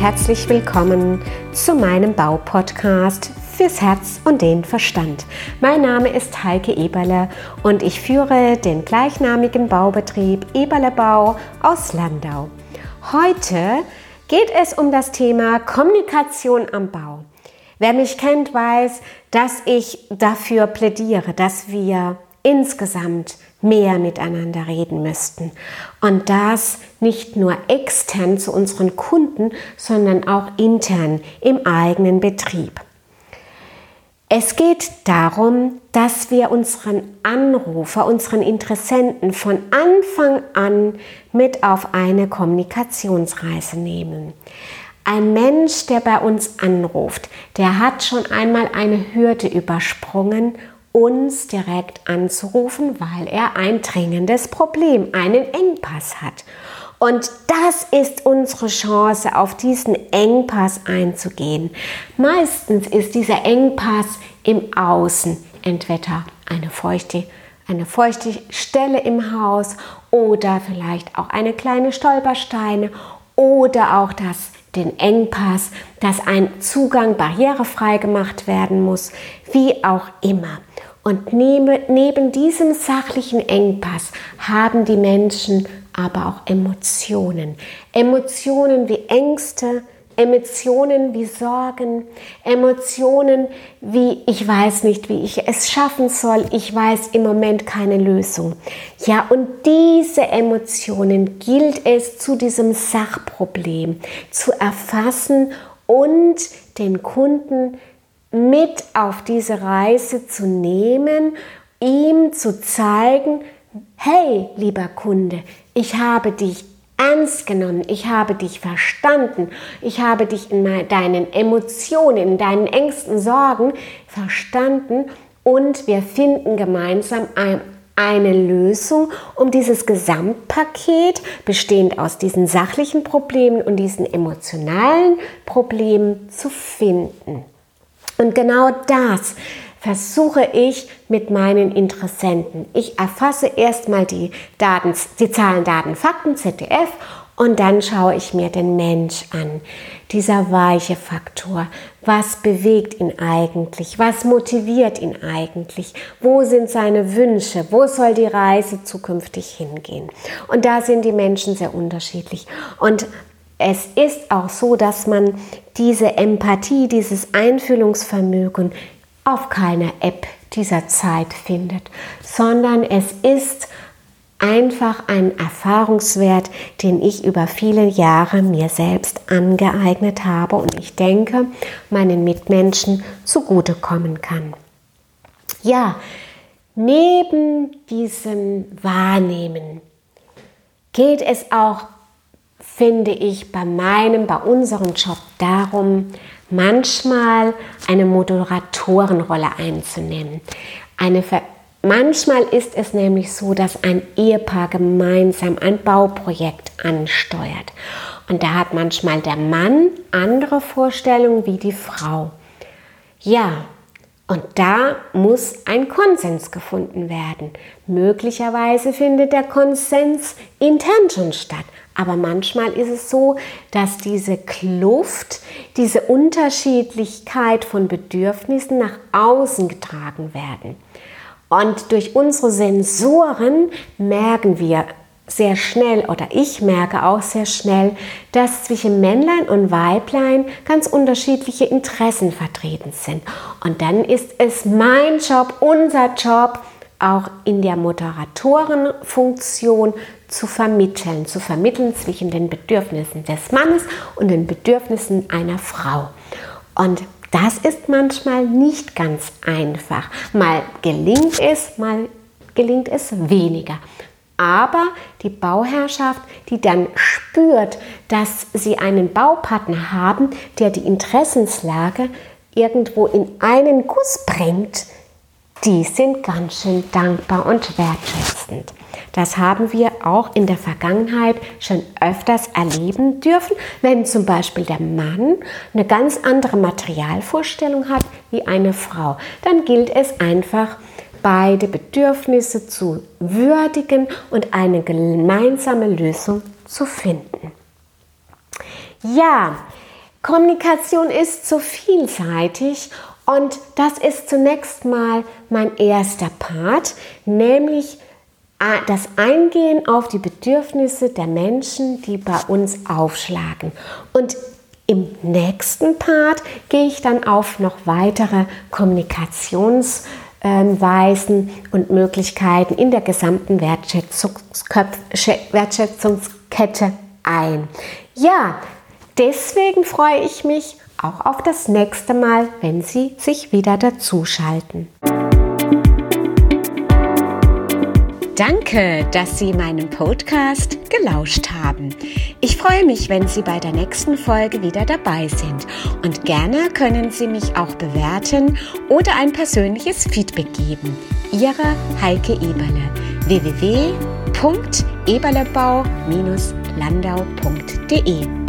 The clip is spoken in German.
herzlich willkommen zu meinem Baupodcast fürs Herz und den Verstand. Mein Name ist Heike Eberle und ich führe den gleichnamigen Baubetrieb Eberle Bau aus Landau. Heute geht es um das Thema Kommunikation am Bau. Wer mich kennt, weiß, dass ich dafür plädiere, dass wir insgesamt mehr miteinander reden müssten. Und das nicht nur extern zu unseren Kunden, sondern auch intern im eigenen Betrieb. Es geht darum, dass wir unseren Anrufer, unseren Interessenten von Anfang an mit auf eine Kommunikationsreise nehmen. Ein Mensch, der bei uns anruft, der hat schon einmal eine Hürde übersprungen uns direkt anzurufen, weil er ein dringendes Problem, einen Engpass hat. Und das ist unsere Chance, auf diesen Engpass einzugehen. Meistens ist dieser Engpass im Außen, entweder eine feuchte, eine feuchte Stelle im Haus oder vielleicht auch eine kleine Stolpersteine oder auch das den Engpass, dass ein Zugang barrierefrei gemacht werden muss, wie auch immer. Und neben diesem sachlichen Engpass haben die Menschen aber auch Emotionen. Emotionen wie Ängste, Emotionen wie Sorgen, Emotionen wie ich weiß nicht, wie ich es schaffen soll, ich weiß im Moment keine Lösung. Ja, und diese Emotionen gilt es zu diesem Sachproblem zu erfassen und den Kunden mit auf diese Reise zu nehmen, ihm zu zeigen, hey, lieber Kunde, ich habe dich ernst genommen, ich habe dich verstanden, ich habe dich in deinen Emotionen, in deinen engsten Sorgen verstanden. Und wir finden gemeinsam eine Lösung, um dieses Gesamtpaket, bestehend aus diesen sachlichen Problemen und diesen emotionalen Problemen, zu finden. Und genau das versuche ich mit meinen Interessenten. Ich erfasse erstmal die Daten, die Zahlen, Daten, Fakten, ZDF und dann schaue ich mir den Mensch an. Dieser weiche Faktor. Was bewegt ihn eigentlich? Was motiviert ihn eigentlich? Wo sind seine Wünsche? Wo soll die Reise zukünftig hingehen? Und da sind die Menschen sehr unterschiedlich. Und es ist auch so, dass man diese Empathie, dieses Einfühlungsvermögen auf keiner App dieser Zeit findet, sondern es ist einfach ein Erfahrungswert, den ich über viele Jahre mir selbst angeeignet habe und ich denke, meinen Mitmenschen zugutekommen kann. Ja, neben diesem Wahrnehmen geht es auch finde ich bei meinem, bei unserem Job darum, manchmal eine Moderatorenrolle einzunehmen. Eine manchmal ist es nämlich so, dass ein Ehepaar gemeinsam ein Bauprojekt ansteuert. Und da hat manchmal der Mann andere Vorstellungen wie die Frau. Ja, und da muss ein Konsens gefunden werden. Möglicherweise findet der Konsens intern schon statt. Aber manchmal ist es so, dass diese Kluft, diese Unterschiedlichkeit von Bedürfnissen nach außen getragen werden. Und durch unsere Sensoren merken wir sehr schnell oder ich merke auch sehr schnell, dass zwischen Männlein und Weiblein ganz unterschiedliche Interessen vertreten sind. Und dann ist es mein Job, unser Job, auch in der Moderatorenfunktion zu vermitteln, zu vermitteln zwischen den Bedürfnissen des Mannes und den Bedürfnissen einer Frau. Und das ist manchmal nicht ganz einfach. Mal gelingt es, mal gelingt es weniger. Aber die Bauherrschaft, die dann spürt, dass sie einen Baupartner haben, der die Interessenslage irgendwo in einen Guss bringt, die sind ganz schön dankbar und wertschätzend. Das haben wir auch in der Vergangenheit schon öfters erleben dürfen, wenn zum Beispiel der Mann eine ganz andere Materialvorstellung hat wie eine Frau. Dann gilt es einfach, beide Bedürfnisse zu würdigen und eine gemeinsame Lösung zu finden. Ja, Kommunikation ist so vielseitig und das ist zunächst mal mein erster Part, nämlich äh, das Eingehen auf die Bedürfnisse der Menschen, die bei uns aufschlagen. Und im nächsten Part gehe ich dann auf noch weitere Kommunikationsweisen und Möglichkeiten in der gesamten Wertschätzungskette ein. Ja, deswegen freue ich mich auch auf das nächste Mal, wenn Sie sich wieder dazuschalten. Danke, dass Sie meinem Podcast gelauscht haben. Ich freue mich, wenn Sie bei der nächsten Folge wieder dabei sind. Und gerne können Sie mich auch bewerten oder ein persönliches Feedback geben. Ihre Heike Eberle www.eberlebau-landau.de